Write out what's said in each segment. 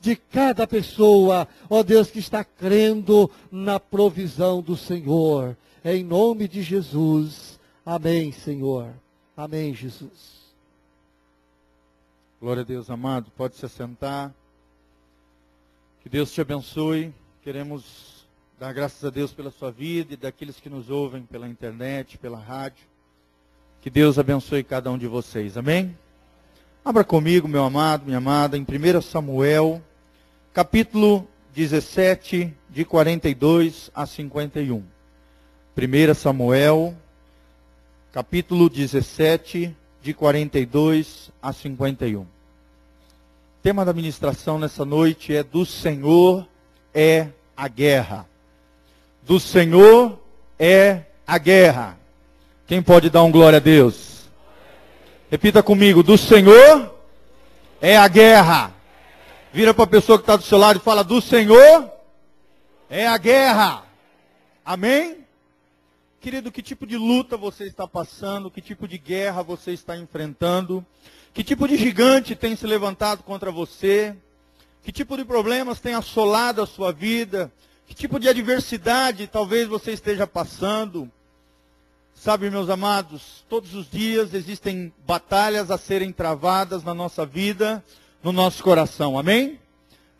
de cada pessoa, ó Deus, que está crendo na provisão do Senhor. Em nome de Jesus. Amém, Senhor. Amém, Jesus. Glória a Deus, amado. Pode se assentar. Que Deus te abençoe. Queremos dar graças a Deus pela sua vida e daqueles que nos ouvem pela internet, pela rádio. Que Deus abençoe cada um de vocês. Amém? Abra comigo, meu amado, minha amada, em 1 Samuel, capítulo 17, de 42 a 51. 1 Samuel, capítulo 17, de 42 a 51. O tema da ministração nessa noite é do Senhor é a guerra. Do Senhor é a guerra. Quem pode dar um glória a Deus? Repita comigo: do Senhor é a guerra. Vira para a pessoa que está do seu lado e fala: do Senhor é a guerra. Amém? Querido, que tipo de luta você está passando? Que tipo de guerra você está enfrentando? Que tipo de gigante tem se levantado contra você? Que tipo de problemas tem assolado a sua vida? Que tipo de adversidade talvez você esteja passando? Sabe, meus amados, todos os dias existem batalhas a serem travadas na nossa vida, no nosso coração. Amém?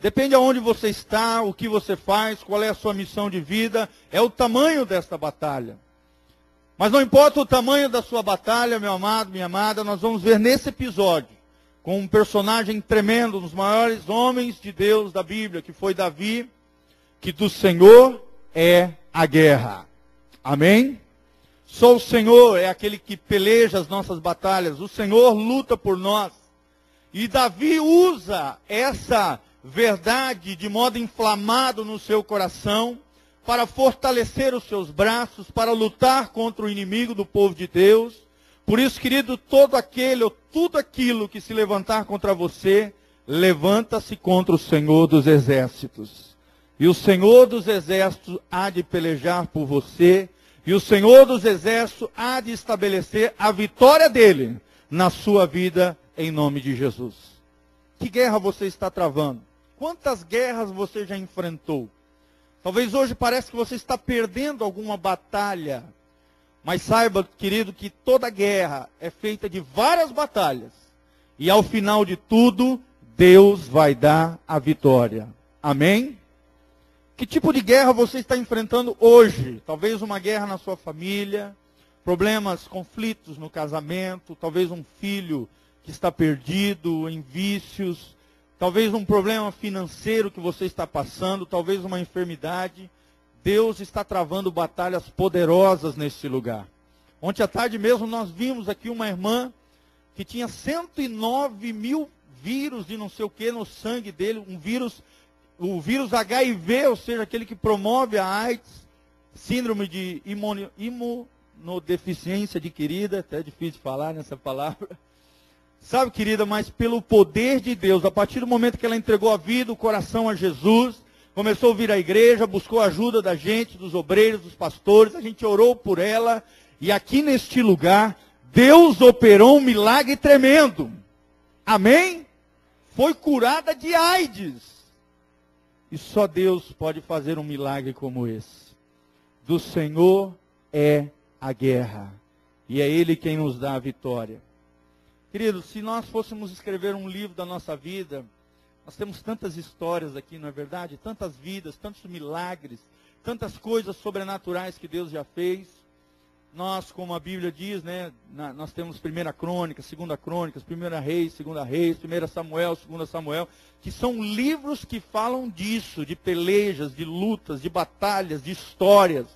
Depende aonde você está, o que você faz, qual é a sua missão de vida, é o tamanho desta batalha. Mas não importa o tamanho da sua batalha, meu amado, minha amada, nós vamos ver nesse episódio com um personagem tremendo, um dos maiores homens de Deus da Bíblia, que foi Davi, que do Senhor é a guerra. Amém? Só o Senhor é aquele que peleja as nossas batalhas. O Senhor luta por nós. E Davi usa essa verdade de modo inflamado no seu coração para fortalecer os seus braços, para lutar contra o inimigo do povo de Deus. Por isso, querido, todo aquele ou tudo aquilo que se levantar contra você, levanta-se contra o Senhor dos exércitos. E o Senhor dos exércitos há de pelejar por você e o Senhor dos Exércitos há de estabelecer a vitória dele na sua vida, em nome de Jesus. Que guerra você está travando? Quantas guerras você já enfrentou? Talvez hoje pareça que você está perdendo alguma batalha. Mas saiba, querido, que toda guerra é feita de várias batalhas. E ao final de tudo, Deus vai dar a vitória. Amém? Que tipo de guerra você está enfrentando hoje? Talvez uma guerra na sua família, problemas, conflitos no casamento, talvez um filho que está perdido em vícios, talvez um problema financeiro que você está passando, talvez uma enfermidade. Deus está travando batalhas poderosas nesse lugar. Ontem à tarde mesmo nós vimos aqui uma irmã que tinha 109 mil vírus de não sei o que no sangue dele, um vírus o vírus HIV, ou seja, aquele que promove a AIDS, síndrome de imunodeficiência adquirida, até é difícil falar nessa palavra. Sabe, querida, mas pelo poder de Deus, a partir do momento que ela entregou a vida, o coração a Jesus, começou a vir à igreja, buscou a ajuda da gente, dos obreiros, dos pastores, a gente orou por ela, e aqui neste lugar, Deus operou um milagre tremendo. Amém? Foi curada de AIDS. E só Deus pode fazer um milagre como esse. Do Senhor é a guerra. E é Ele quem nos dá a vitória. Queridos, se nós fôssemos escrever um livro da nossa vida, nós temos tantas histórias aqui, não é verdade? Tantas vidas, tantos milagres, tantas coisas sobrenaturais que Deus já fez nós, como a Bíblia diz, né, na, nós temos primeira crônica, segunda crônica, primeira reis, segunda reis, primeira Samuel, segunda Samuel, que são livros que falam disso, de pelejas, de lutas, de batalhas, de histórias.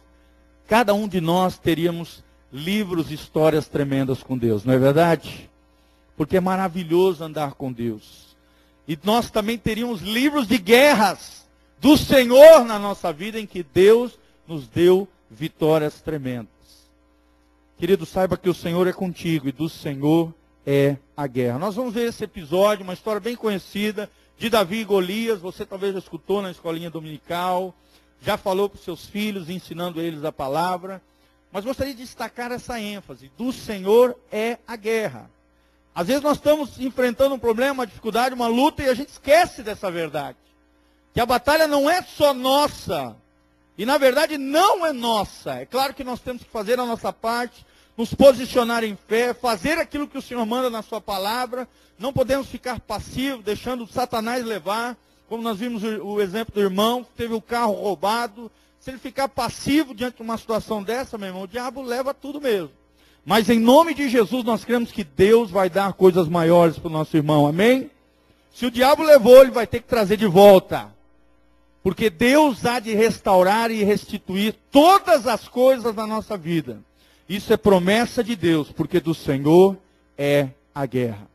Cada um de nós teríamos livros, histórias tremendas com Deus, não é verdade? Porque é maravilhoso andar com Deus. E nós também teríamos livros de guerras do Senhor na nossa vida, em que Deus nos deu vitórias tremendas. Querido, saiba que o Senhor é contigo e do Senhor é a guerra. Nós vamos ver esse episódio, uma história bem conhecida de Davi e Golias. Você talvez já escutou na escolinha dominical, já falou para os seus filhos, ensinando eles a palavra. Mas gostaria de destacar essa ênfase: do Senhor é a guerra. Às vezes nós estamos enfrentando um problema, uma dificuldade, uma luta e a gente esquece dessa verdade. Que a batalha não é só nossa. E na verdade não é nossa. É claro que nós temos que fazer a nossa parte, nos posicionar em fé, fazer aquilo que o Senhor manda na sua palavra. Não podemos ficar passivos, deixando Satanás levar. Como nós vimos o, exemplo do irmão, que teve o carro roubado. Se ele ficar passivo diante de uma situação dessa, meu irmão, o diabo leva tudo mesmo. Mas em nome de Jesus nós cremos que Deus vai dar coisas maiores para o nosso irmão. Amém? Se o diabo levou, ele vai ter que trazer de volta. Porque Deus há de restaurar e restituir todas as coisas da nossa vida. Isso é promessa de Deus, porque do Senhor é a guerra.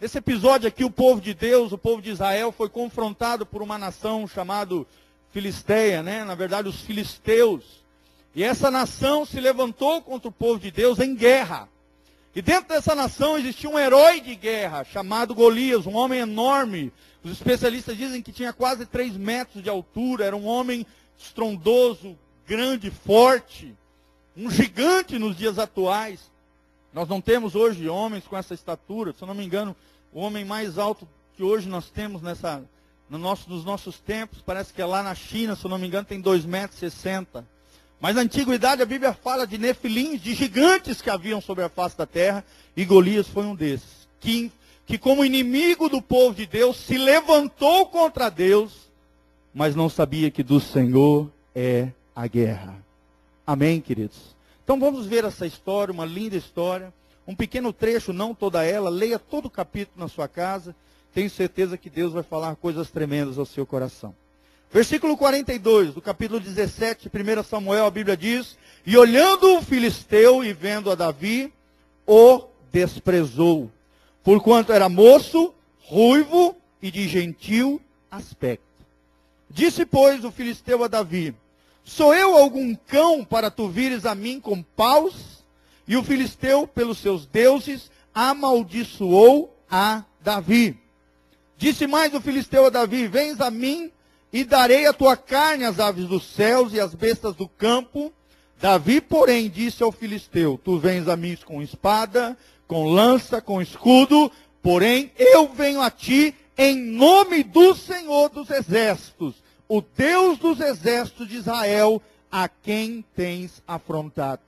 Nesse episódio aqui, o povo de Deus, o povo de Israel, foi confrontado por uma nação chamada Filisteia, né? Na verdade, os filisteus. E essa nação se levantou contra o povo de Deus em guerra. E dentro dessa nação existia um herói de guerra chamado Golias, um homem enorme. Os especialistas dizem que tinha quase 3 metros de altura, era um homem estrondoso, grande, forte, um gigante nos dias atuais. Nós não temos hoje homens com essa estatura, se eu não me engano, o homem mais alto que hoje nós temos nessa, no nosso, nos nossos tempos, parece que é lá na China, se eu não me engano, tem 2,60 metros. Mas na antiguidade a Bíblia fala de nefilins, de gigantes que haviam sobre a face da terra, e Golias foi um desses, que, que como inimigo do povo de Deus se levantou contra Deus, mas não sabia que do Senhor é a guerra. Amém, queridos? Então vamos ver essa história, uma linda história, um pequeno trecho, não toda ela, leia todo o capítulo na sua casa, tenho certeza que Deus vai falar coisas tremendas ao seu coração. Versículo 42 do capítulo 17, 1 Samuel, a Bíblia diz: E olhando o filisteu e vendo a Davi, o desprezou, porquanto era moço, ruivo e de gentil aspecto. Disse, pois, o filisteu a Davi: Sou eu algum cão para tu vires a mim com paus? E o filisteu, pelos seus deuses, amaldiçoou a Davi. Disse mais o filisteu a Davi: Vens a mim e darei a tua carne às aves dos céus e às bestas do campo. Davi, porém, disse ao filisteu: Tu vens a mim com espada, com lança, com escudo, porém eu venho a ti em nome do Senhor dos exércitos, o Deus dos exércitos de Israel, a quem tens afrontado.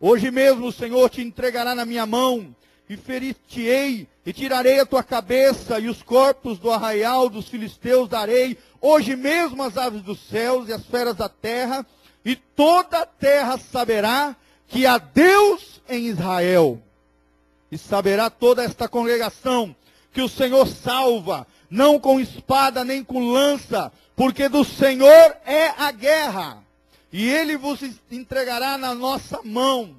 Hoje mesmo o Senhor te entregará na minha mão, e ferir-te-ei, e tirarei a tua cabeça, e os corpos do arraial dos filisteus darei hoje mesmo as aves dos céus e as feras da terra, e toda a terra saberá que há Deus em Israel. E saberá toda esta congregação que o Senhor salva, não com espada nem com lança, porque do Senhor é a guerra, e ele vos entregará na nossa mão.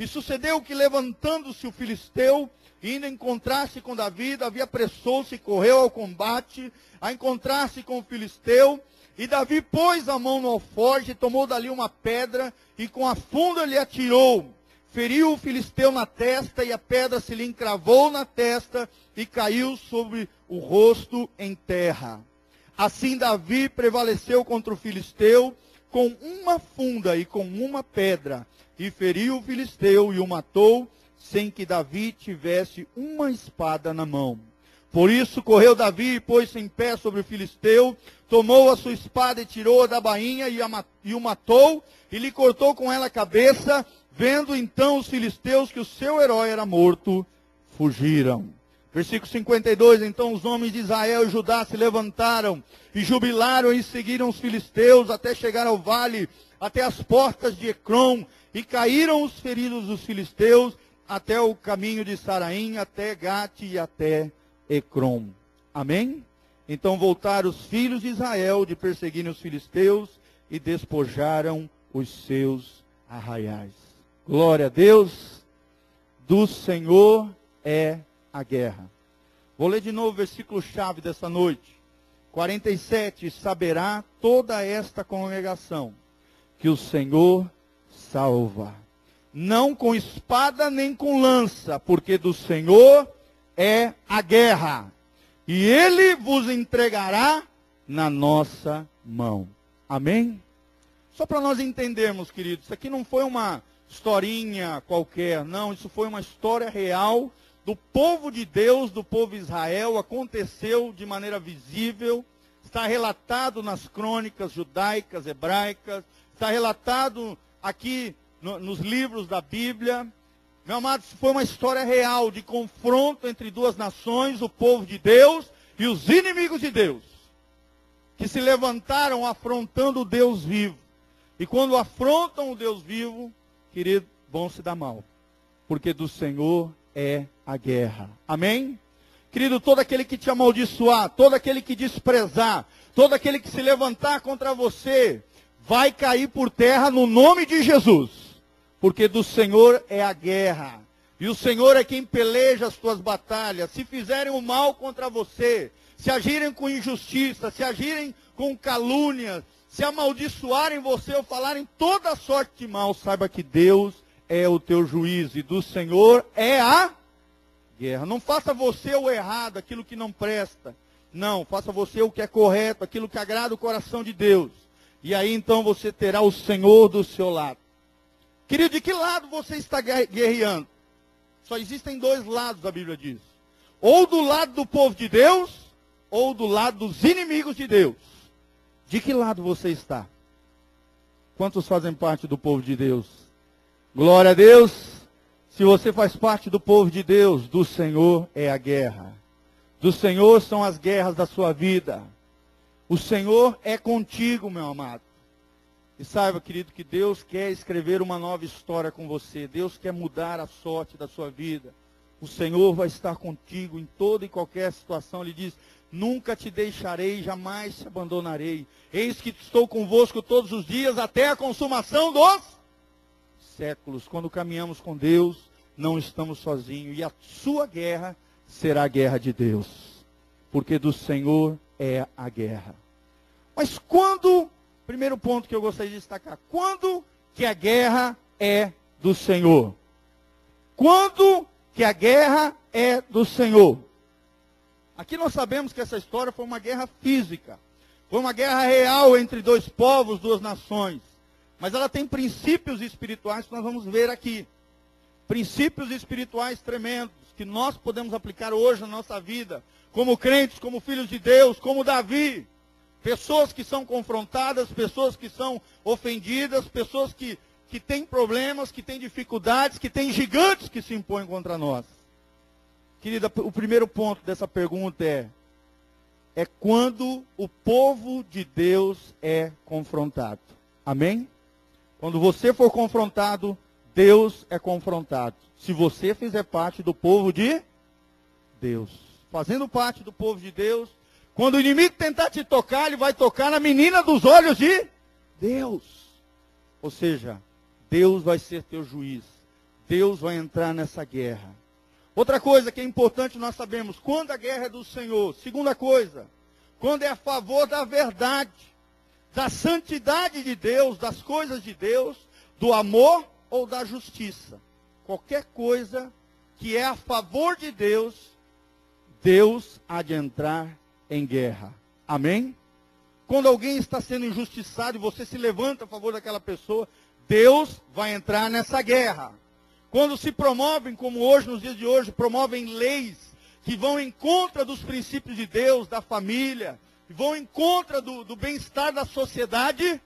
E sucedeu que, levantando-se o filisteu, indo encontrar-se com Davi, Davi apressou-se e correu ao combate, a encontrar-se com o filisteu. E Davi pôs a mão no alforje, tomou dali uma pedra e com a funda lhe atirou. Feriu o filisteu na testa e a pedra se lhe encravou na testa e caiu sobre o rosto em terra. Assim Davi prevaleceu contra o filisteu com uma funda e com uma pedra e feriu o filisteu e o matou, sem que Davi tivesse uma espada na mão. Por isso correu Davi e pôs-se em pé sobre o filisteu, tomou a sua espada e tirou-a da bainha e, a, e o matou, e lhe cortou com ela a cabeça, vendo então os filisteus que o seu herói era morto, fugiram. Versículo 52, então os homens de Israel e Judá se levantaram e jubilaram e seguiram os filisteus até chegar ao vale, até as portas de Ecrom, e caíram os feridos dos filisteus até o caminho de Saraim, até Gate e até Ecrom. Amém? Então voltaram os filhos de Israel de perseguirem os filisteus e despojaram os seus arraiais. Glória a Deus, do Senhor é a guerra. Vou ler de novo o versículo chave dessa noite. 47, saberá toda esta congregação que o Senhor salva. Não com espada nem com lança, porque do Senhor é a guerra. E ele vos entregará na nossa mão. Amém? Só para nós entendermos, queridos, isso aqui não foi uma historinha qualquer, não, isso foi uma história real do povo de Deus, do povo Israel, aconteceu de maneira visível, está relatado nas crônicas judaicas, hebraicas, está relatado aqui no, nos livros da Bíblia. Meu amado, foi uma história real de confronto entre duas nações, o povo de Deus e os inimigos de Deus, que se levantaram afrontando o Deus vivo. E quando afrontam o Deus vivo, querido, vão se dar mal, porque do Senhor é a guerra. Amém? Querido, todo aquele que te amaldiçoar, todo aquele que desprezar, todo aquele que se levantar contra você, vai cair por terra no nome de Jesus. Porque do Senhor é a guerra. E o Senhor é quem peleja as tuas batalhas. Se fizerem o mal contra você, se agirem com injustiça, se agirem com calúnia, se amaldiçoarem você ou falarem toda sorte de mal, saiba que Deus é o teu juiz e do Senhor é a guerra. Não faça você o errado, aquilo que não presta. Não, faça você o que é correto, aquilo que agrada o coração de Deus. E aí então você terá o Senhor do seu lado. Querido, de que lado você está guerreando? Só existem dois lados, a Bíblia diz. Ou do lado do povo de Deus, ou do lado dos inimigos de Deus. De que lado você está? Quantos fazem parte do povo de Deus? Glória a Deus. Se você faz parte do povo de Deus, do Senhor é a guerra. Do Senhor são as guerras da sua vida. O Senhor é contigo, meu amado. E saiba, querido, que Deus quer escrever uma nova história com você. Deus quer mudar a sorte da sua vida. O Senhor vai estar contigo em toda e qualquer situação. Ele diz: Nunca te deixarei, jamais te abandonarei. Eis que estou convosco todos os dias até a consumação dos séculos. Quando caminhamos com Deus, não estamos sozinhos. E a sua guerra será a guerra de Deus. Porque do Senhor é a guerra. Mas quando Primeiro ponto que eu gostaria de destacar. Quando que a guerra é do Senhor? Quando que a guerra é do Senhor? Aqui nós sabemos que essa história foi uma guerra física. Foi uma guerra real entre dois povos, duas nações. Mas ela tem princípios espirituais que nós vamos ver aqui. Princípios espirituais tremendos que nós podemos aplicar hoje na nossa vida, como crentes, como filhos de Deus, como Davi. Pessoas que são confrontadas, pessoas que são ofendidas, pessoas que, que têm problemas, que têm dificuldades, que têm gigantes que se impõem contra nós. Querida, o primeiro ponto dessa pergunta é: é quando o povo de Deus é confrontado. Amém? Quando você for confrontado, Deus é confrontado. Se você fizer parte do povo de Deus. Fazendo parte do povo de Deus, quando o inimigo tentar te tocar, ele vai tocar na menina dos olhos de Deus. Ou seja, Deus vai ser teu juiz. Deus vai entrar nessa guerra. Outra coisa que é importante nós sabemos, quando a guerra é do Senhor. Segunda coisa, quando é a favor da verdade, da santidade de Deus, das coisas de Deus, do amor ou da justiça. Qualquer coisa que é a favor de Deus, Deus há de entrar em guerra. Amém? Quando alguém está sendo injustiçado e você se levanta a favor daquela pessoa, Deus vai entrar nessa guerra. Quando se promovem, como hoje, nos dias de hoje, promovem leis que vão em contra dos princípios de Deus, da família, vão em contra do, do bem-estar da sociedade,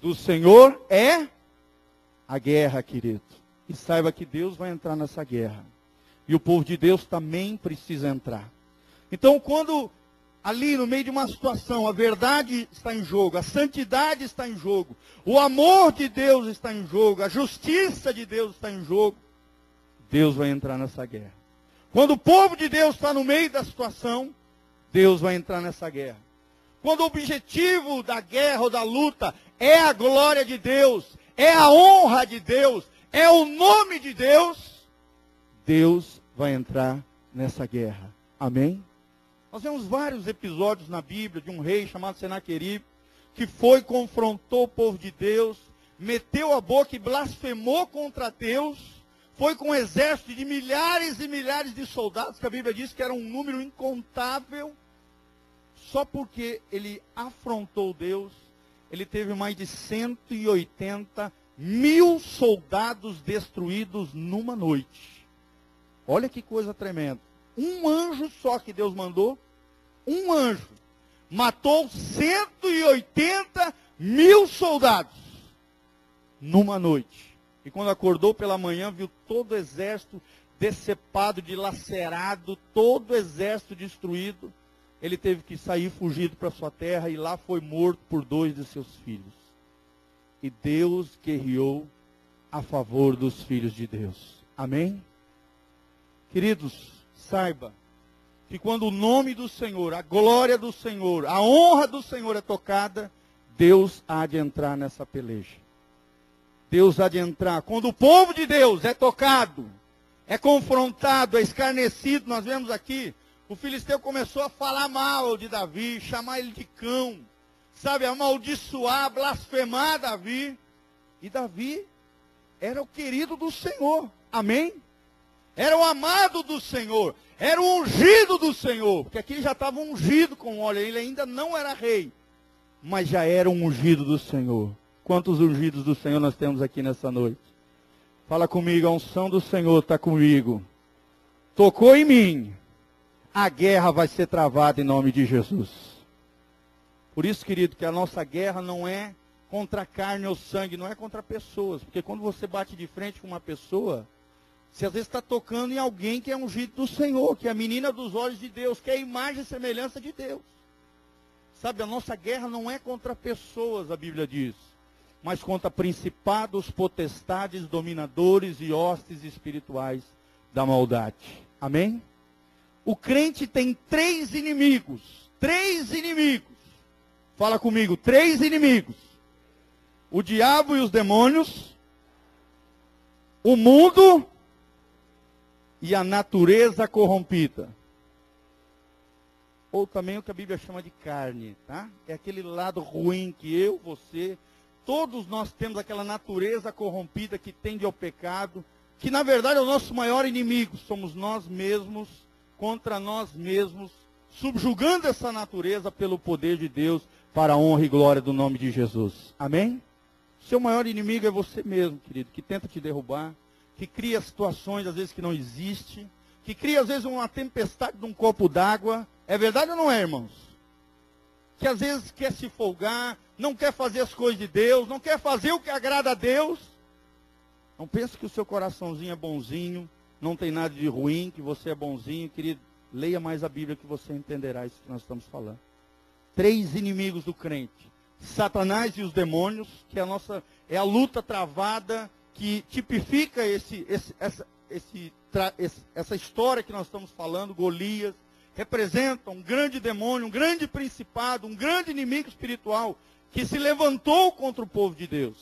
do Senhor é a guerra, querido. E saiba que Deus vai entrar nessa guerra. E o povo de Deus também precisa entrar. Então, quando ali no meio de uma situação, a verdade está em jogo, a santidade está em jogo, o amor de Deus está em jogo, a justiça de Deus está em jogo, Deus vai entrar nessa guerra. Quando o povo de Deus está no meio da situação, Deus vai entrar nessa guerra. Quando o objetivo da guerra ou da luta é a glória de Deus, é a honra de Deus, é o nome de Deus, Deus vai entrar nessa guerra. Amém? Nós vemos vários episódios na Bíblia de um rei chamado Senaqueribe, que foi, confrontou o povo de Deus, meteu a boca e blasfemou contra Deus, foi com um exército de milhares e milhares de soldados, que a Bíblia diz que era um número incontável, só porque ele afrontou Deus, ele teve mais de 180 mil soldados destruídos numa noite. Olha que coisa tremenda. Um anjo só que Deus mandou, um anjo, matou 180 mil soldados numa noite. E quando acordou pela manhã, viu todo o exército decepado, dilacerado, todo o exército destruído. Ele teve que sair fugido para sua terra e lá foi morto por dois de seus filhos. E Deus guerreou a favor dos filhos de Deus. Amém? Queridos, saiba que quando o nome do Senhor, a glória do Senhor, a honra do Senhor é tocada, Deus há de entrar nessa peleja. Deus há de entrar. Quando o povo de Deus é tocado, é confrontado, é escarnecido, nós vemos aqui, o filisteu começou a falar mal de Davi, chamar ele de cão, sabe, amaldiçoar, blasfemar Davi. E Davi era o querido do Senhor. Amém? Era o amado do Senhor. Era o ungido do Senhor. Porque aqui já estava ungido com óleo. Ele ainda não era rei. Mas já era um ungido do Senhor. Quantos ungidos do Senhor nós temos aqui nessa noite? Fala comigo, a unção do Senhor está comigo. Tocou em mim. A guerra vai ser travada em nome de Jesus. Por isso, querido, que a nossa guerra não é contra carne ou sangue, não é contra pessoas. Porque quando você bate de frente com uma pessoa, você às vezes está tocando em alguém que é ungido do Senhor, que é a menina dos olhos de Deus, que é a imagem e semelhança de Deus. Sabe, a nossa guerra não é contra pessoas, a Bíblia diz, mas contra principados, potestades, dominadores e hostes espirituais da maldade. Amém? O crente tem três inimigos. Três inimigos. Fala comigo, três inimigos. O diabo e os demônios, o mundo e a natureza corrompida. Ou também o que a Bíblia chama de carne, tá? É aquele lado ruim que eu, você, todos nós temos aquela natureza corrompida que tende ao pecado, que na verdade é o nosso maior inimigo, somos nós mesmos contra nós mesmos, subjugando essa natureza pelo poder de Deus para a honra e glória do nome de Jesus. Amém? Seu maior inimigo é você mesmo, querido, que tenta te derrubar, que cria situações às vezes que não existem, que cria às vezes uma tempestade de um copo d'água. É verdade ou não é, irmãos? Que às vezes quer se folgar, não quer fazer as coisas de Deus, não quer fazer o que agrada a Deus. Não pense que o seu coraçãozinho é bonzinho, não tem nada de ruim, que você é bonzinho, querido. Leia mais a Bíblia que você entenderá isso que nós estamos falando. Três inimigos do crente: Satanás e os demônios, que é a nossa é a luta travada que tipifica esse, esse, essa, esse, essa história que nós estamos falando, Golias, representa um grande demônio, um grande principado, um grande inimigo espiritual que se levantou contra o povo de Deus.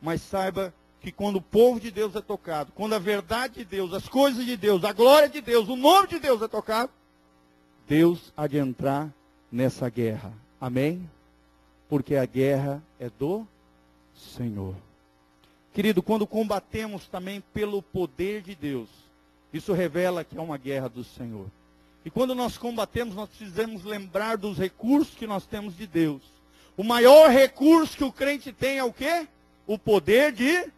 Mas saiba que quando o povo de Deus é tocado, quando a verdade de Deus, as coisas de Deus, a glória de Deus, o nome de Deus é tocado, Deus há de entrar nessa guerra. Amém? Porque a guerra é do Senhor. Querido, quando combatemos também pelo poder de Deus, isso revela que é uma guerra do Senhor. E quando nós combatemos, nós precisamos lembrar dos recursos que nós temos de Deus. O maior recurso que o crente tem é o quê? O poder de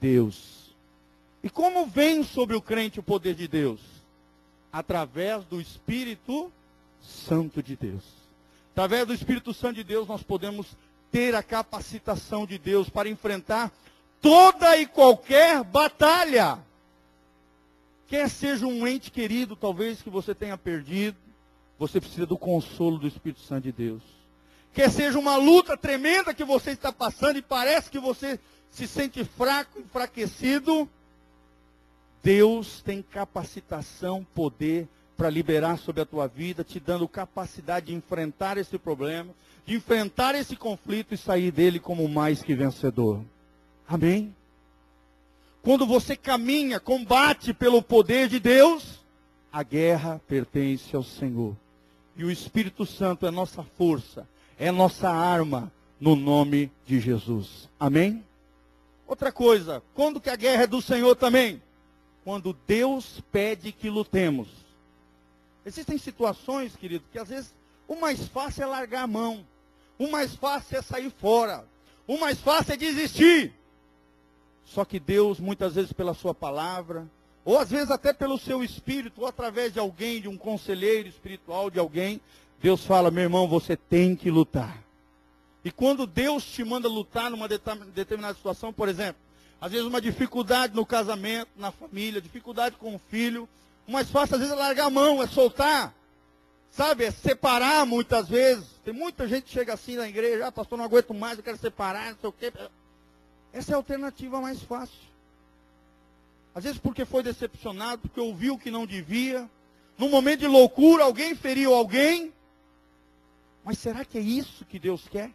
Deus. E como vem sobre o crente o poder de Deus? Através do Espírito Santo de Deus. Através do Espírito Santo de Deus, nós podemos ter a capacitação de Deus para enfrentar toda e qualquer batalha. Quer seja um ente querido, talvez que você tenha perdido, você precisa do consolo do Espírito Santo de Deus. Quer seja uma luta tremenda que você está passando e parece que você se sente fraco, enfraquecido, Deus tem capacitação, poder para liberar sobre a tua vida, te dando capacidade de enfrentar esse problema, de enfrentar esse conflito e sair dele como mais que vencedor. Amém? Quando você caminha, combate pelo poder de Deus, a guerra pertence ao Senhor. E o Espírito Santo é nossa força, é nossa arma no nome de Jesus. Amém? Outra coisa, quando que a guerra é do Senhor também? Quando Deus pede que lutemos. Existem situações, querido, que às vezes o mais fácil é largar a mão. O mais fácil é sair fora. O mais fácil é desistir. Só que Deus, muitas vezes pela sua palavra, ou às vezes até pelo seu espírito, ou através de alguém, de um conselheiro espiritual, de alguém, Deus fala: meu irmão, você tem que lutar. E quando Deus te manda lutar numa determinada situação, por exemplo, às vezes uma dificuldade no casamento, na família, dificuldade com o filho, o mais fácil às vezes é largar a mão, é soltar. Sabe, é separar muitas vezes. Tem muita gente que chega assim na igreja, ah, pastor, não aguento mais, eu quero separar, não sei o quê. Essa é a alternativa mais fácil. Às vezes porque foi decepcionado, porque ouviu o que não devia. Num momento de loucura, alguém feriu alguém. Mas será que é isso que Deus quer?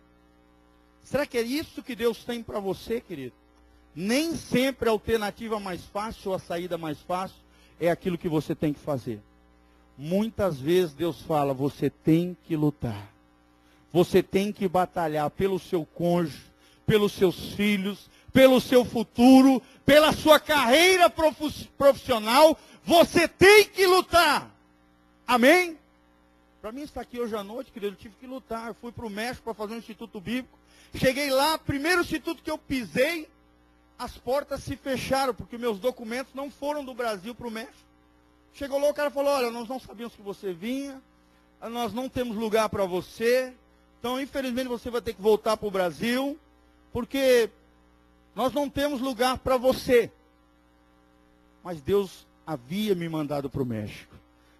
Será que é isso que Deus tem para você, querido? Nem sempre a alternativa mais fácil, ou a saída mais fácil, é aquilo que você tem que fazer. Muitas vezes Deus fala, você tem que lutar. Você tem que batalhar pelo seu cônjuge, pelos seus filhos, pelo seu futuro, pela sua carreira profissional. Você tem que lutar. Amém? Para mim estar aqui hoje à noite, querido, eu tive que lutar. Eu fui para o México para fazer um instituto bíblico. Cheguei lá, primeiro instituto que eu pisei, as portas se fecharam, porque meus documentos não foram do Brasil para o México. Chegou lá, o cara falou: Olha, nós não sabíamos que você vinha, nós não temos lugar para você, então infelizmente você vai ter que voltar para o Brasil, porque nós não temos lugar para você. Mas Deus havia me mandado para o México.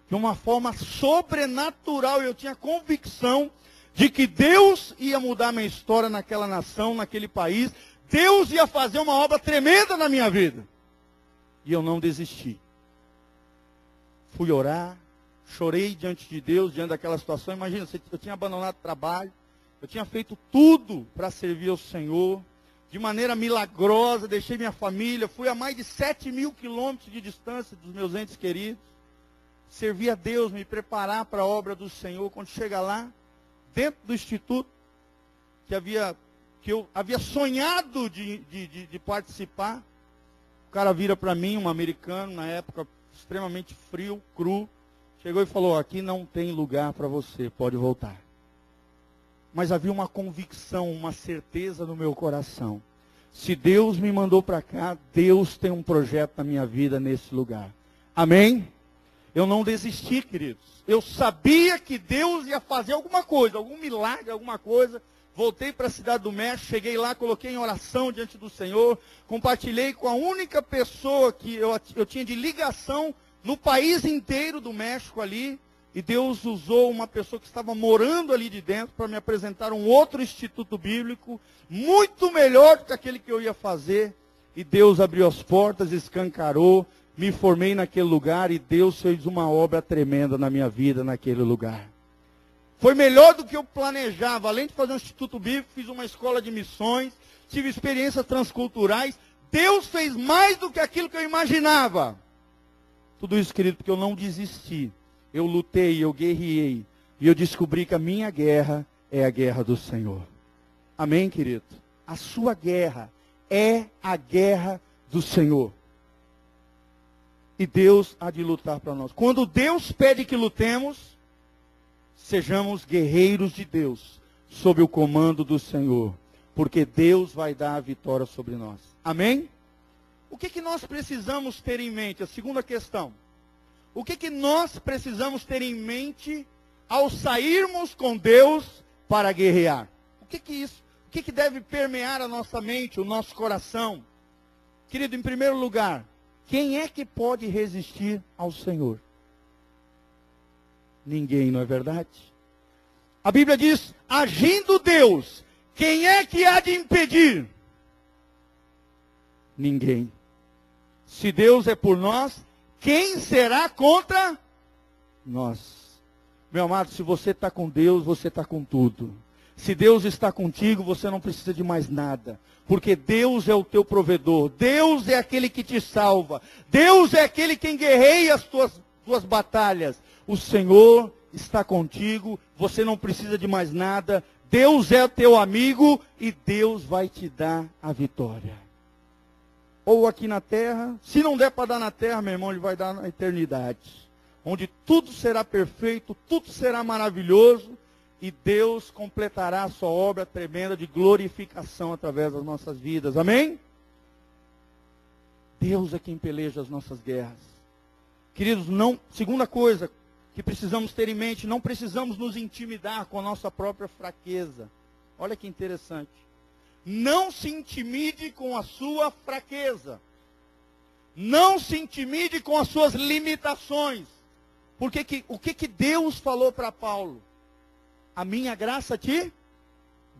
De uma forma sobrenatural, eu tinha convicção de que Deus ia mudar minha história naquela nação, naquele país. Deus ia fazer uma obra tremenda na minha vida. E eu não desisti fui orar, chorei diante de Deus, diante daquela situação. Imagina, eu tinha abandonado o trabalho, eu tinha feito tudo para servir ao Senhor, de maneira milagrosa, deixei minha família, fui a mais de 7 mil quilômetros de distância dos meus entes queridos, servi a Deus, me preparar para a obra do Senhor. Quando chega lá, dentro do instituto, que havia que eu havia sonhado de, de, de, de participar, o cara vira para mim, um americano, na época extremamente frio, cru, chegou e falou: Aqui não tem lugar para você, pode voltar. Mas havia uma convicção, uma certeza no meu coração. Se Deus me mandou para cá, Deus tem um projeto na minha vida nesse lugar. Amém? Eu não desisti, queridos. Eu sabia que Deus ia fazer alguma coisa, algum milagre, alguma coisa voltei para a cidade do México, cheguei lá, coloquei em oração diante do Senhor, compartilhei com a única pessoa que eu, eu tinha de ligação no país inteiro do México ali, e Deus usou uma pessoa que estava morando ali de dentro para me apresentar um outro instituto bíblico, muito melhor do que aquele que eu ia fazer. E Deus abriu as portas, escancarou, me formei naquele lugar e Deus fez uma obra tremenda na minha vida naquele lugar. Foi melhor do que eu planejava. Além de fazer um instituto bíblico, fiz uma escola de missões, tive experiências transculturais. Deus fez mais do que aquilo que eu imaginava. Tudo isso, querido, porque eu não desisti. Eu lutei, eu guerriei. E eu descobri que a minha guerra é a guerra do Senhor. Amém, querido? A sua guerra é a guerra do Senhor. E Deus há de lutar para nós. Quando Deus pede que lutemos, sejamos guerreiros de Deus, sob o comando do Senhor, porque Deus vai dar a vitória sobre nós. Amém? O que, que nós precisamos ter em mente? A segunda questão. O que, que nós precisamos ter em mente ao sairmos com Deus para guerrear? O que, que isso? O que, que deve permear a nossa mente, o nosso coração? Querido, em primeiro lugar, quem é que pode resistir ao Senhor? Ninguém, não é verdade? A Bíblia diz: agindo Deus, quem é que há de impedir? Ninguém. Se Deus é por nós, quem será contra nós? Meu amado, se você está com Deus, você está com tudo. Se Deus está contigo, você não precisa de mais nada. Porque Deus é o teu provedor. Deus é aquele que te salva. Deus é aquele quem guerreia as tuas, tuas batalhas. O Senhor está contigo, você não precisa de mais nada. Deus é teu amigo e Deus vai te dar a vitória. Ou aqui na terra, se não der para dar na terra, meu irmão, ele vai dar na eternidade. Onde tudo será perfeito, tudo será maravilhoso e Deus completará a sua obra tremenda de glorificação através das nossas vidas. Amém? Deus é quem peleja as nossas guerras. Queridos, não, segunda coisa que precisamos ter em mente, não precisamos nos intimidar com a nossa própria fraqueza. Olha que interessante. Não se intimide com a sua fraqueza. Não se intimide com as suas limitações. Porque que, o que, que Deus falou para Paulo? A minha graça te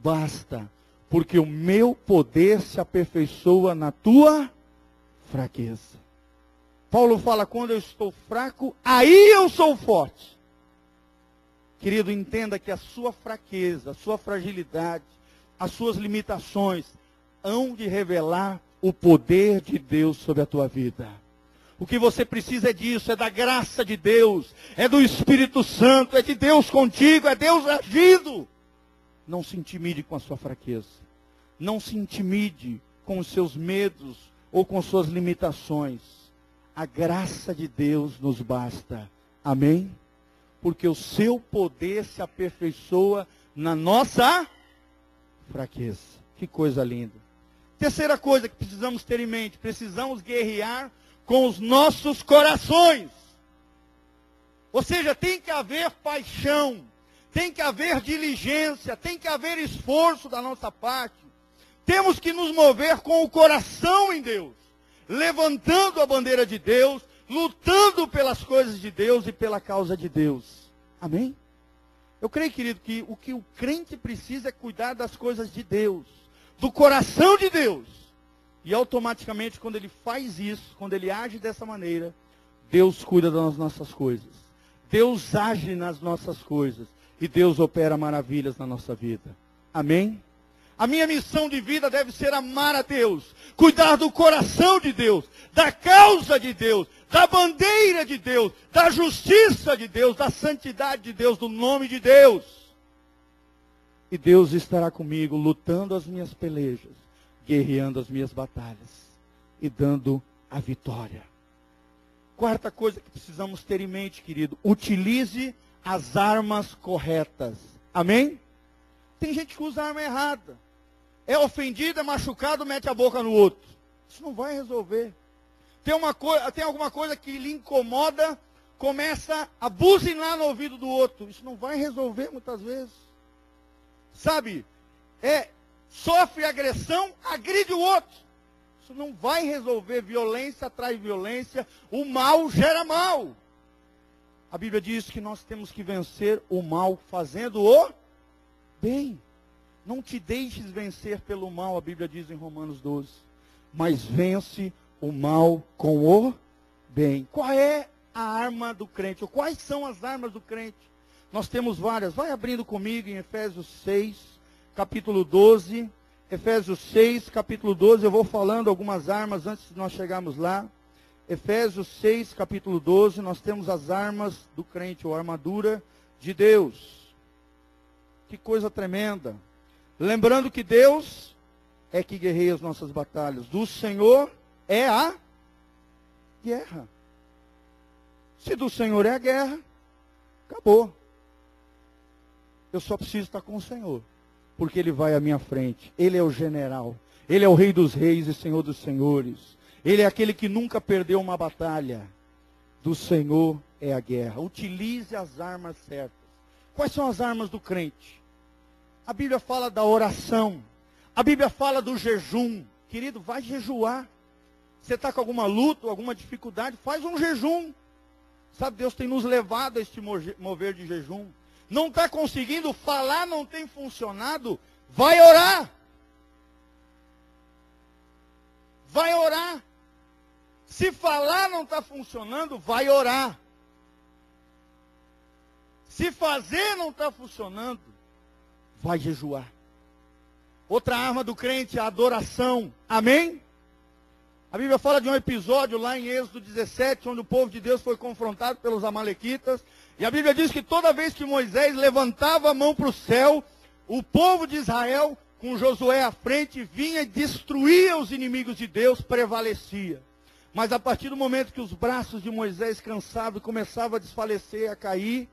basta. Porque o meu poder se aperfeiçoa na tua fraqueza. Paulo fala: quando eu estou fraco, aí eu sou forte. Querido, entenda que a sua fraqueza, a sua fragilidade, as suas limitações hão de revelar o poder de Deus sobre a tua vida. O que você precisa é disso, é da graça de Deus, é do Espírito Santo, é de Deus contigo, é Deus agindo. Não se intimide com a sua fraqueza. Não se intimide com os seus medos ou com suas limitações. A graça de Deus nos basta. Amém? Porque o seu poder se aperfeiçoa na nossa fraqueza. Que coisa linda. Terceira coisa que precisamos ter em mente: precisamos guerrear com os nossos corações. Ou seja, tem que haver paixão, tem que haver diligência, tem que haver esforço da nossa parte. Temos que nos mover com o coração em Deus, levantando a bandeira de Deus, lutando pelas coisas de Deus e pela causa de Deus. Amém? Eu creio, querido, que o que o crente precisa é cuidar das coisas de Deus, do coração de Deus. E automaticamente, quando ele faz isso, quando ele age dessa maneira, Deus cuida das nossas coisas. Deus age nas nossas coisas. E Deus opera maravilhas na nossa vida. Amém? A minha missão de vida deve ser amar a Deus, cuidar do coração de Deus, da causa de Deus, da bandeira de Deus, da justiça de Deus, da santidade de Deus, do nome de Deus. E Deus estará comigo, lutando as minhas pelejas, guerreando as minhas batalhas e dando a vitória. Quarta coisa que precisamos ter em mente, querido, utilize as armas corretas. Amém? Tem gente que usa a arma errada. É ofendido, é machucado, mete a boca no outro. Isso não vai resolver tem, uma tem alguma coisa que lhe incomoda, começa a buzinar no ouvido do outro. Isso não vai resolver muitas vezes. Sabe? É, sofre agressão, agride o outro. Isso não vai resolver. Violência atrai violência. O mal gera mal. A Bíblia diz que nós temos que vencer o mal fazendo o bem. Não te deixes vencer pelo mal, a Bíblia diz em Romanos 12. Mas vence o mal com o bem. Qual é a arma do crente? Ou quais são as armas do crente? Nós temos várias. Vai abrindo comigo em Efésios 6, capítulo 12. Efésios 6, capítulo 12. Eu vou falando algumas armas antes de nós chegarmos lá. Efésios 6, capítulo 12. Nós temos as armas do crente, ou armadura de Deus. Que coisa tremenda. Lembrando que Deus é que guerreia as nossas batalhas. Do Senhor é a guerra. Se do Senhor é a guerra, acabou. Eu só preciso estar com o Senhor, porque Ele vai à minha frente. Ele é o general. Ele é o Rei dos Reis e Senhor dos Senhores. Ele é aquele que nunca perdeu uma batalha. Do Senhor é a guerra. Utilize as armas certas. Quais são as armas do crente? A Bíblia fala da oração. A Bíblia fala do jejum. Querido, vai jejuar. Você está com alguma luta, alguma dificuldade, faz um jejum. Sabe, Deus tem nos levado a este mover de jejum. Não está conseguindo falar, não tem funcionado, vai orar. Vai orar. Se falar não está funcionando, vai orar. Se fazer não está funcionando, vai jejuar. Outra arma do crente é a adoração. Amém? A Bíblia fala de um episódio lá em Êxodo 17, onde o povo de Deus foi confrontado pelos amalequitas. E a Bíblia diz que toda vez que Moisés levantava a mão para o céu, o povo de Israel, com Josué à frente, vinha e destruía os inimigos de Deus, prevalecia. Mas a partir do momento que os braços de Moisés cansavam e começavam a desfalecer, a cair,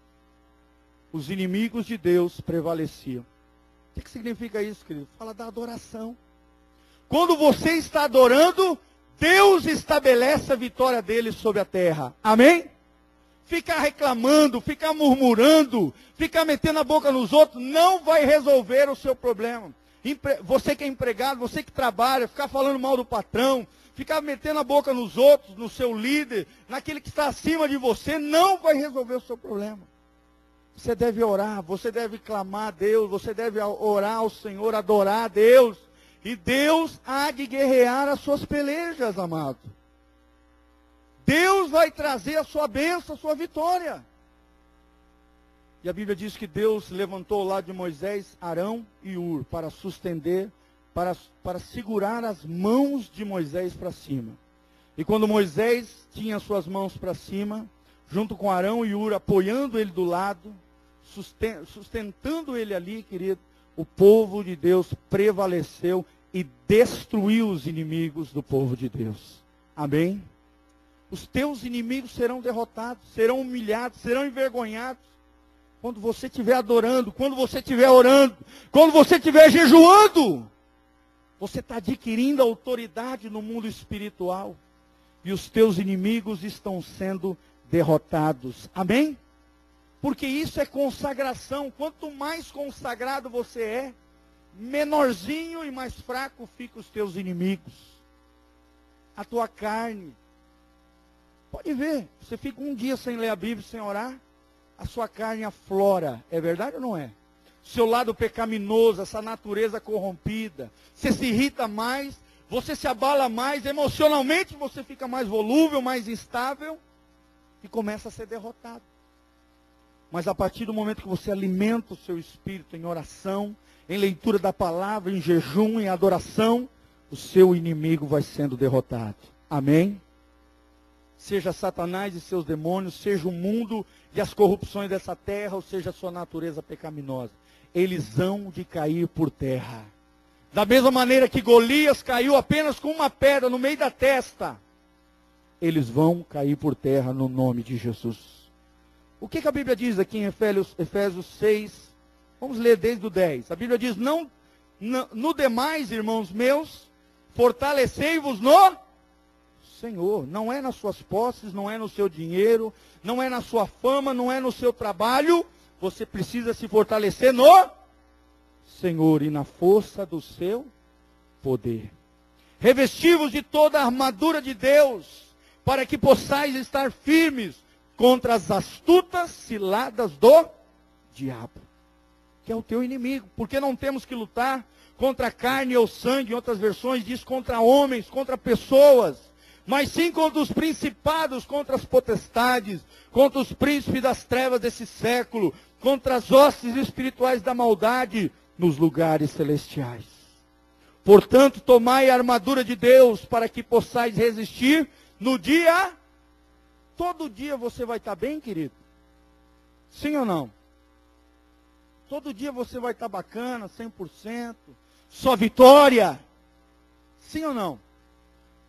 os inimigos de Deus prevaleciam. O que, que significa isso, querido? Fala da adoração. Quando você está adorando, Deus estabelece a vitória dele sobre a terra. Amém? Ficar reclamando, ficar murmurando, ficar metendo a boca nos outros, não vai resolver o seu problema. Você que é empregado, você que trabalha, ficar falando mal do patrão, ficar metendo a boca nos outros, no seu líder, naquele que está acima de você, não vai resolver o seu problema. Você deve orar, você deve clamar a Deus, você deve orar ao Senhor, adorar a Deus. E Deus há de guerrear as suas pelejas, amado. Deus vai trazer a sua bênção, a sua vitória. E a Bíblia diz que Deus levantou lá de Moisés Arão e Ur para sustentar, para, para segurar as mãos de Moisés para cima. E quando Moisés tinha suas mãos para cima, junto com Arão e Ur apoiando ele do lado, sustentando ele ali, querido, o povo de Deus prevaleceu e destruiu os inimigos do povo de Deus. Amém? Os teus inimigos serão derrotados, serão humilhados, serão envergonhados. Quando você estiver adorando, quando você estiver orando, quando você estiver jejuando, você está adquirindo autoridade no mundo espiritual. E os teus inimigos estão sendo derrotados. Amém? Porque isso é consagração. Quanto mais consagrado você é, menorzinho e mais fraco ficam os teus inimigos. A tua carne. Pode ver, você fica um dia sem ler a Bíblia, sem orar, a sua carne aflora. É verdade ou não é? Seu lado pecaminoso, essa natureza corrompida. Você se irrita mais, você se abala mais, emocionalmente você fica mais volúvel, mais instável e começa a ser derrotado. Mas a partir do momento que você alimenta o seu espírito em oração, em leitura da palavra, em jejum, em adoração, o seu inimigo vai sendo derrotado. Amém? Seja Satanás e seus demônios, seja o mundo e as corrupções dessa terra, ou seja a sua natureza pecaminosa. Eles hão de cair por terra. Da mesma maneira que Golias caiu apenas com uma pedra no meio da testa, eles vão cair por terra no nome de Jesus. O que, que a Bíblia diz aqui em Efésios, Efésios 6? Vamos ler desde o 10. A Bíblia diz: não, no, demais, irmãos meus, fortalecei-vos no Senhor. Não é nas suas posses, não é no seu dinheiro, não é na sua fama, não é no seu trabalho. Você precisa se fortalecer no Senhor e na força do seu poder. Revestivos de toda a armadura de Deus, para que possais estar firmes contra as astutas ciladas do diabo, que é o teu inimigo. Porque não temos que lutar contra carne ou sangue, em outras versões diz contra homens, contra pessoas, mas sim contra os principados, contra as potestades, contra os príncipes das trevas desse século, contra as hostes espirituais da maldade nos lugares celestiais. Portanto, tomai a armadura de Deus para que possais resistir no dia Todo dia você vai estar bem, querido? Sim ou não? Todo dia você vai estar bacana, 100%, só vitória? Sim ou não?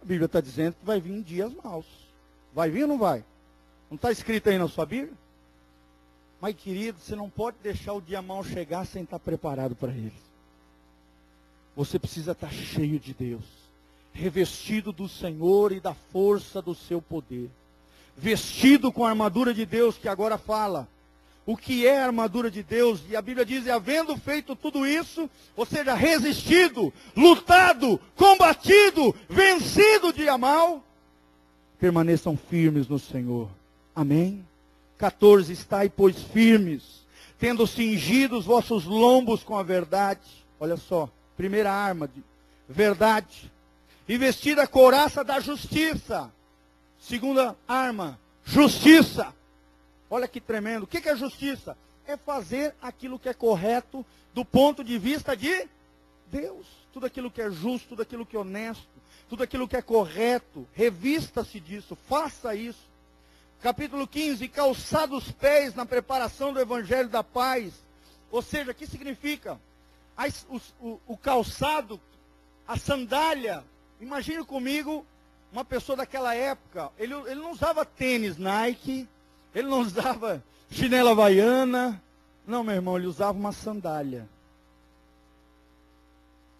A Bíblia está dizendo que vai vir dias maus. Vai vir ou não vai? Não está escrito aí na sua Bíblia? Mas, querido, você não pode deixar o dia mau chegar sem estar preparado para ele. Você precisa estar cheio de Deus, revestido do Senhor e da força do seu poder vestido com a armadura de Deus, que agora fala. O que é a armadura de Deus? E a Bíblia diz: e havendo feito tudo isso, ou seja, resistido, lutado, combatido, vencido dia mal, permaneçam firmes no Senhor. Amém? 14. Estai, pois, firmes, tendo cingido os vossos lombos com a verdade. Olha só, primeira arma de verdade. E vestida a couraça da justiça Segunda arma, justiça. Olha que tremendo. O que é justiça? É fazer aquilo que é correto do ponto de vista de Deus. Tudo aquilo que é justo, tudo aquilo que é honesto, tudo aquilo que é correto. Revista-se disso, faça isso. Capítulo 15, calçar os pés na preparação do evangelho da paz. Ou seja, o que significa? As, o, o calçado, a sandália. Imagine comigo uma pessoa daquela época, ele, ele não usava tênis Nike, ele não usava chinela havaiana. Não, meu irmão, ele usava uma sandália.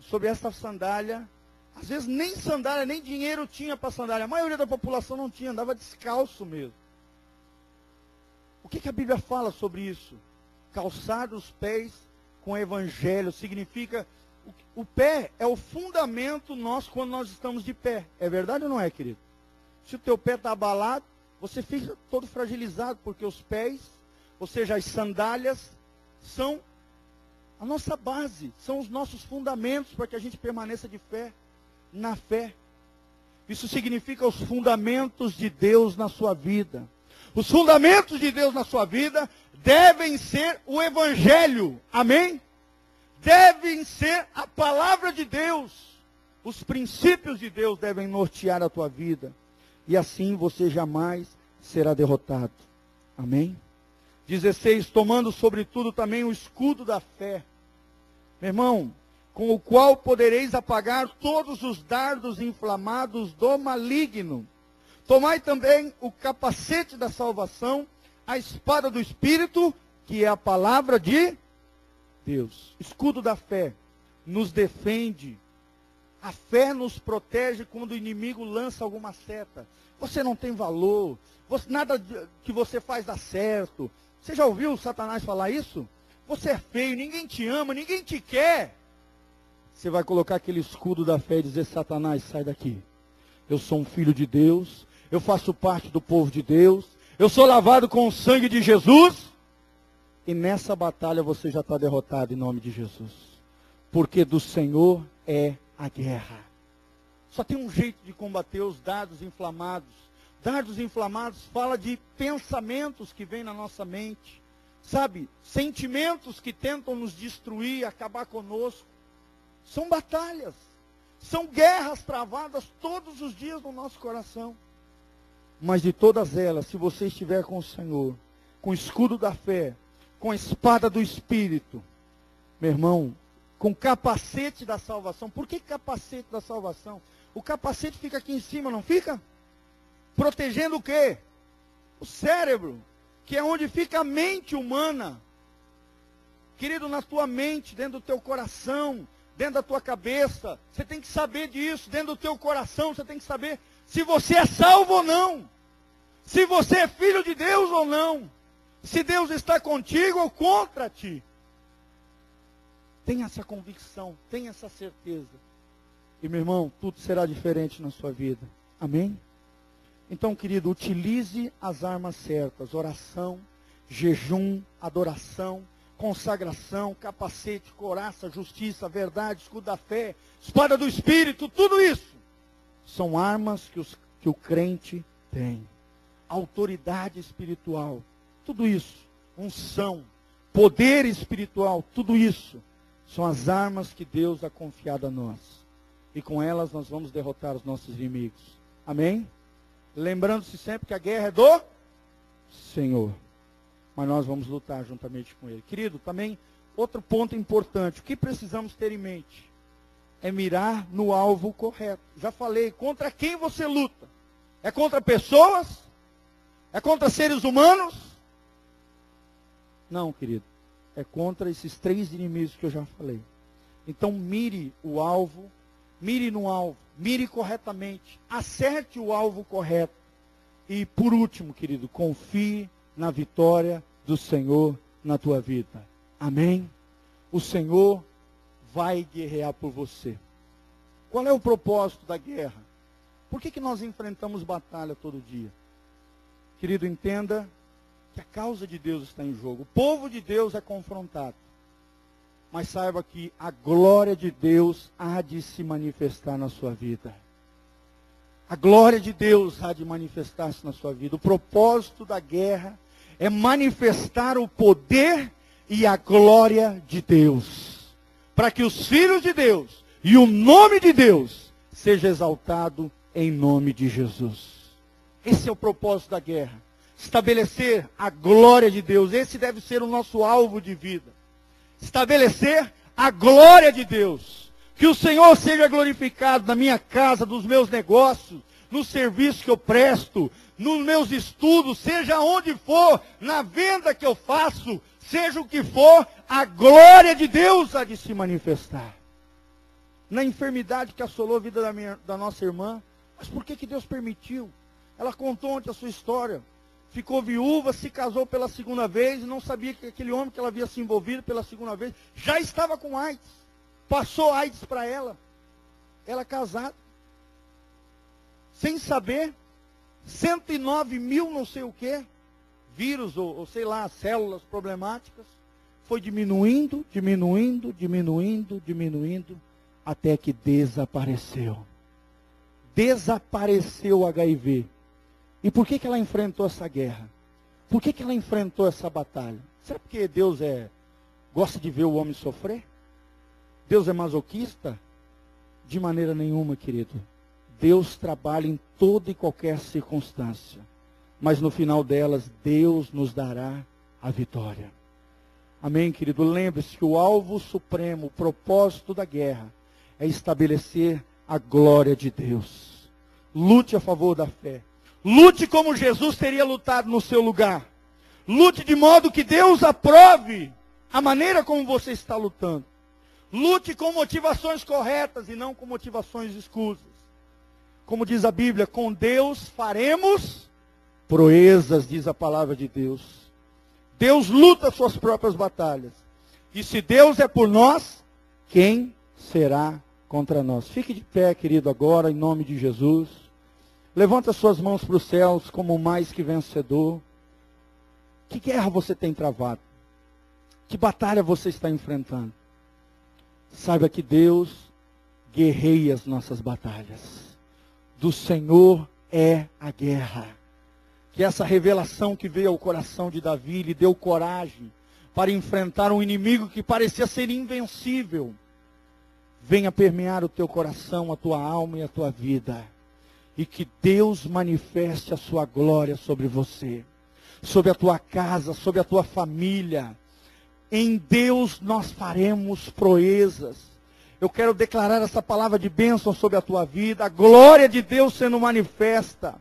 Sobre essa sandália Às vezes nem sandália, nem dinheiro tinha para sandália. A maioria da população não tinha, andava descalço mesmo. O que, que a Bíblia fala sobre isso? Calçar os pés com o evangelho significa o, pé é o fundamento nosso quando nós estamos de pé. É verdade ou não é, querido? Se o teu pé está abalado, você fica todo fragilizado, porque os pés, ou seja, as sandálias, são a nossa base, são os nossos fundamentos para que a gente permaneça de fé na fé. Isso significa os fundamentos de Deus na sua vida. Os fundamentos de Deus na sua vida devem ser o Evangelho. Amém? Devem ser a palavra de Deus. Os princípios de Deus devem nortear a tua vida. E assim você jamais será derrotado. Amém? 16. Tomando sobretudo também o escudo da fé. Meu irmão, com o qual podereis apagar todos os dardos inflamados do maligno. Tomai também o capacete da salvação, a espada do Espírito, que é a palavra de Deus. Escudo da fé nos defende. A fé nos protege quando o inimigo lança alguma seta. Você não tem valor. Você, nada que você faz dá certo. Você já ouviu Satanás falar isso? Você é feio, ninguém te ama, ninguém te quer. Você vai colocar aquele escudo da fé e dizer: Satanás, sai daqui. Eu sou um filho de Deus, eu faço parte do povo de Deus, eu sou lavado com o sangue de Jesus. E nessa batalha você já está derrotado em nome de Jesus. Porque do Senhor é a guerra. Só tem um jeito de combater os dardos inflamados. Dardos inflamados fala de pensamentos que vêm na nossa mente. Sabe? Sentimentos que tentam nos destruir, acabar conosco. São batalhas, são guerras travadas todos os dias no nosso coração. Mas de todas elas, se você estiver com o Senhor, com o escudo da fé, com a espada do Espírito, meu irmão, com capacete da salvação. Por que capacete da salvação? O capacete fica aqui em cima, não fica? Protegendo o quê? O cérebro, que é onde fica a mente humana. Querido, na tua mente, dentro do teu coração, dentro da tua cabeça. Você tem que saber disso, dentro do teu coração, você tem que saber se você é salvo ou não. Se você é filho de Deus ou não. Se Deus está contigo ou contra ti. Tenha essa convicção, tenha essa certeza. E meu irmão, tudo será diferente na sua vida. Amém? Então, querido, utilize as armas certas: oração, jejum, adoração, consagração, capacete, coraça, justiça, verdade, escudo da fé, espada do Espírito, tudo isso são armas que, os, que o crente tem. Autoridade espiritual, tudo isso, unção, poder espiritual, tudo isso são as armas que Deus ha confiado a nós. E com elas nós vamos derrotar os nossos inimigos. Amém? Lembrando-se sempre que a guerra é do Senhor mas nós vamos lutar juntamente com Ele. Querido, também outro ponto importante, o que precisamos ter em mente é mirar no alvo correto. Já falei, contra quem você luta? É contra pessoas? É contra seres humanos? Não, querido. É contra esses três inimigos que eu já falei. Então mire o alvo, mire no alvo, mire corretamente, acerte o alvo correto. E por último, querido, confie na vitória do Senhor na tua vida. Amém? O Senhor vai guerrear por você. Qual é o propósito da guerra? Por que, que nós enfrentamos batalha todo dia? Querido, entenda que a causa de Deus está em jogo. O povo de Deus é confrontado. Mas saiba que a glória de Deus há de se manifestar na sua vida. A glória de Deus há de manifestar-se na sua vida. O propósito da guerra é manifestar o poder e a glória de Deus. Para que os filhos de Deus e o nome de Deus seja exaltado em nome de Jesus. Esse é o propósito da guerra. Estabelecer a glória de Deus. Esse deve ser o nosso alvo de vida. Estabelecer a glória de Deus. Que o Senhor seja glorificado na minha casa, nos meus negócios, no serviço que eu presto, nos meus estudos, seja onde for, na venda que eu faço, seja o que for, a glória de Deus há de se manifestar. na enfermidade que assolou a vida da, minha, da nossa irmã. Mas por que, que Deus permitiu? Ela contou ontem a sua história. Ficou viúva, se casou pela segunda vez, não sabia que aquele homem que ela havia se envolvido pela segunda vez já estava com AIDS. Passou AIDS para ela. Ela casada. Sem saber. 109 mil não sei o quê. Vírus ou, ou sei lá, células problemáticas. Foi diminuindo, diminuindo, diminuindo, diminuindo, até que desapareceu desapareceu o HIV. E por que, que ela enfrentou essa guerra? Por que, que ela enfrentou essa batalha? Será porque Deus é gosta de ver o homem sofrer? Deus é masoquista? De maneira nenhuma, querido. Deus trabalha em toda e qualquer circunstância. Mas no final delas, Deus nos dará a vitória. Amém, querido? Lembre-se que o alvo supremo, o propósito da guerra, é estabelecer a glória de Deus. Lute a favor da fé. Lute como Jesus teria lutado no seu lugar. Lute de modo que Deus aprove a maneira como você está lutando. Lute com motivações corretas e não com motivações escusas. Como diz a Bíblia, com Deus faremos proezas, diz a palavra de Deus. Deus luta suas próprias batalhas. E se Deus é por nós, quem será contra nós. Fique de pé, querido, agora, em nome de Jesus. Levanta suas mãos para os céus como mais que vencedor. Que guerra você tem travado? Que batalha você está enfrentando? Saiba que Deus guerreia as nossas batalhas. Do Senhor é a guerra. Que essa revelação que veio ao coração de Davi lhe deu coragem para enfrentar um inimigo que parecia ser invencível venha permear o teu coração, a tua alma e a tua vida. E que Deus manifeste a sua glória sobre você, sobre a tua casa, sobre a tua família. Em Deus nós faremos proezas. Eu quero declarar essa palavra de bênção sobre a tua vida, a glória de Deus sendo manifesta.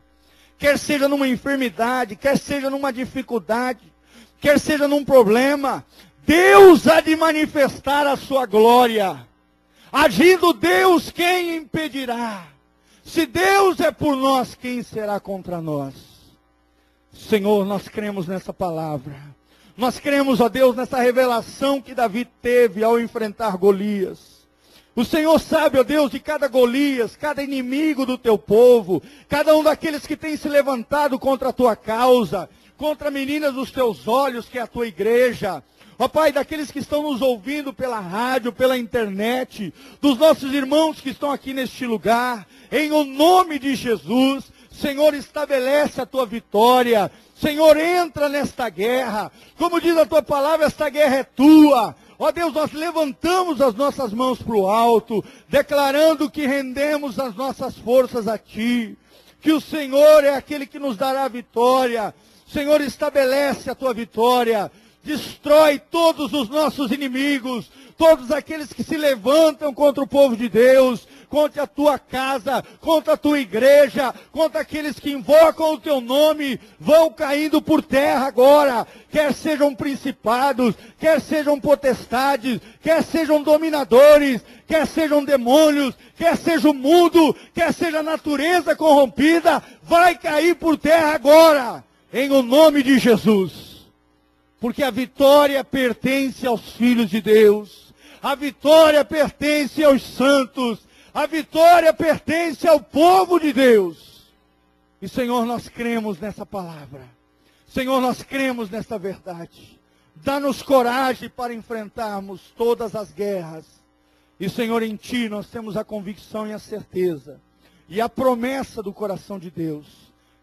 Quer seja numa enfermidade, quer seja numa dificuldade, quer seja num problema, Deus há de manifestar a sua glória. Agindo Deus, quem impedirá? Se Deus é por nós, quem será contra nós? Senhor, nós cremos nessa palavra. Nós cremos, ó Deus, nessa revelação que Davi teve ao enfrentar Golias. O Senhor sabe, ó Deus, de cada Golias, cada inimigo do teu povo, cada um daqueles que tem se levantado contra a tua causa, contra a menina dos teus olhos, que é a tua igreja. Ó Pai, daqueles que estão nos ouvindo pela rádio, pela internet, dos nossos irmãos que estão aqui neste lugar, em o nome de Jesus, Senhor, estabelece a tua vitória. Senhor, entra nesta guerra. Como diz a tua palavra, esta guerra é tua. Ó Deus, nós levantamos as nossas mãos para o alto, declarando que rendemos as nossas forças a Ti. Que o Senhor é aquele que nos dará a vitória. Senhor, estabelece a tua vitória destrói todos os nossos inimigos, todos aqueles que se levantam contra o povo de Deus, contra a tua casa, contra a tua igreja, contra aqueles que invocam o teu nome, vão caindo por terra agora, quer sejam principados, quer sejam potestades, quer sejam dominadores, quer sejam demônios, quer seja o mundo, quer seja a natureza corrompida, vai cair por terra agora, em o nome de Jesus porque a vitória pertence aos filhos de Deus, a vitória pertence aos santos, a vitória pertence ao povo de Deus. E Senhor, nós cremos nessa palavra. Senhor, nós cremos nessa verdade. Dá-nos coragem para enfrentarmos todas as guerras. E Senhor, em Ti nós temos a convicção e a certeza e a promessa do coração de Deus,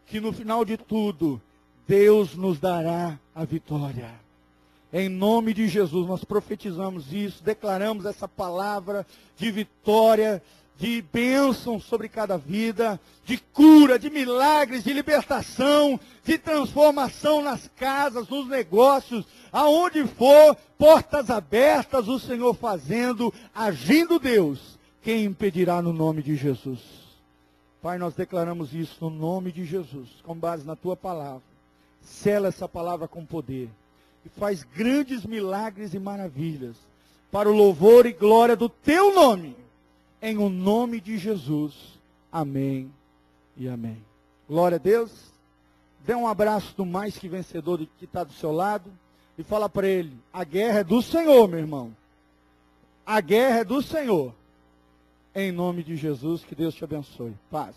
que no final de tudo Deus nos dará a vitória. Em nome de Jesus, nós profetizamos isso, declaramos essa palavra de vitória, de bênção sobre cada vida, de cura, de milagres, de libertação, de transformação nas casas, nos negócios, aonde for, portas abertas, o Senhor fazendo, agindo Deus. Quem impedirá no nome de Jesus? Pai, nós declaramos isso no nome de Jesus, com base na tua palavra. Sela essa palavra com poder. E faz grandes milagres e maravilhas. Para o louvor e glória do teu nome. em o nome de Jesus. Amém e amém. Glória a Deus. Dê um abraço do mais que vencedor que está do seu lado e fala para ele: a guerra é do Senhor, meu irmão. A guerra é do Senhor. Em nome de Jesus, que Deus te abençoe. Paz.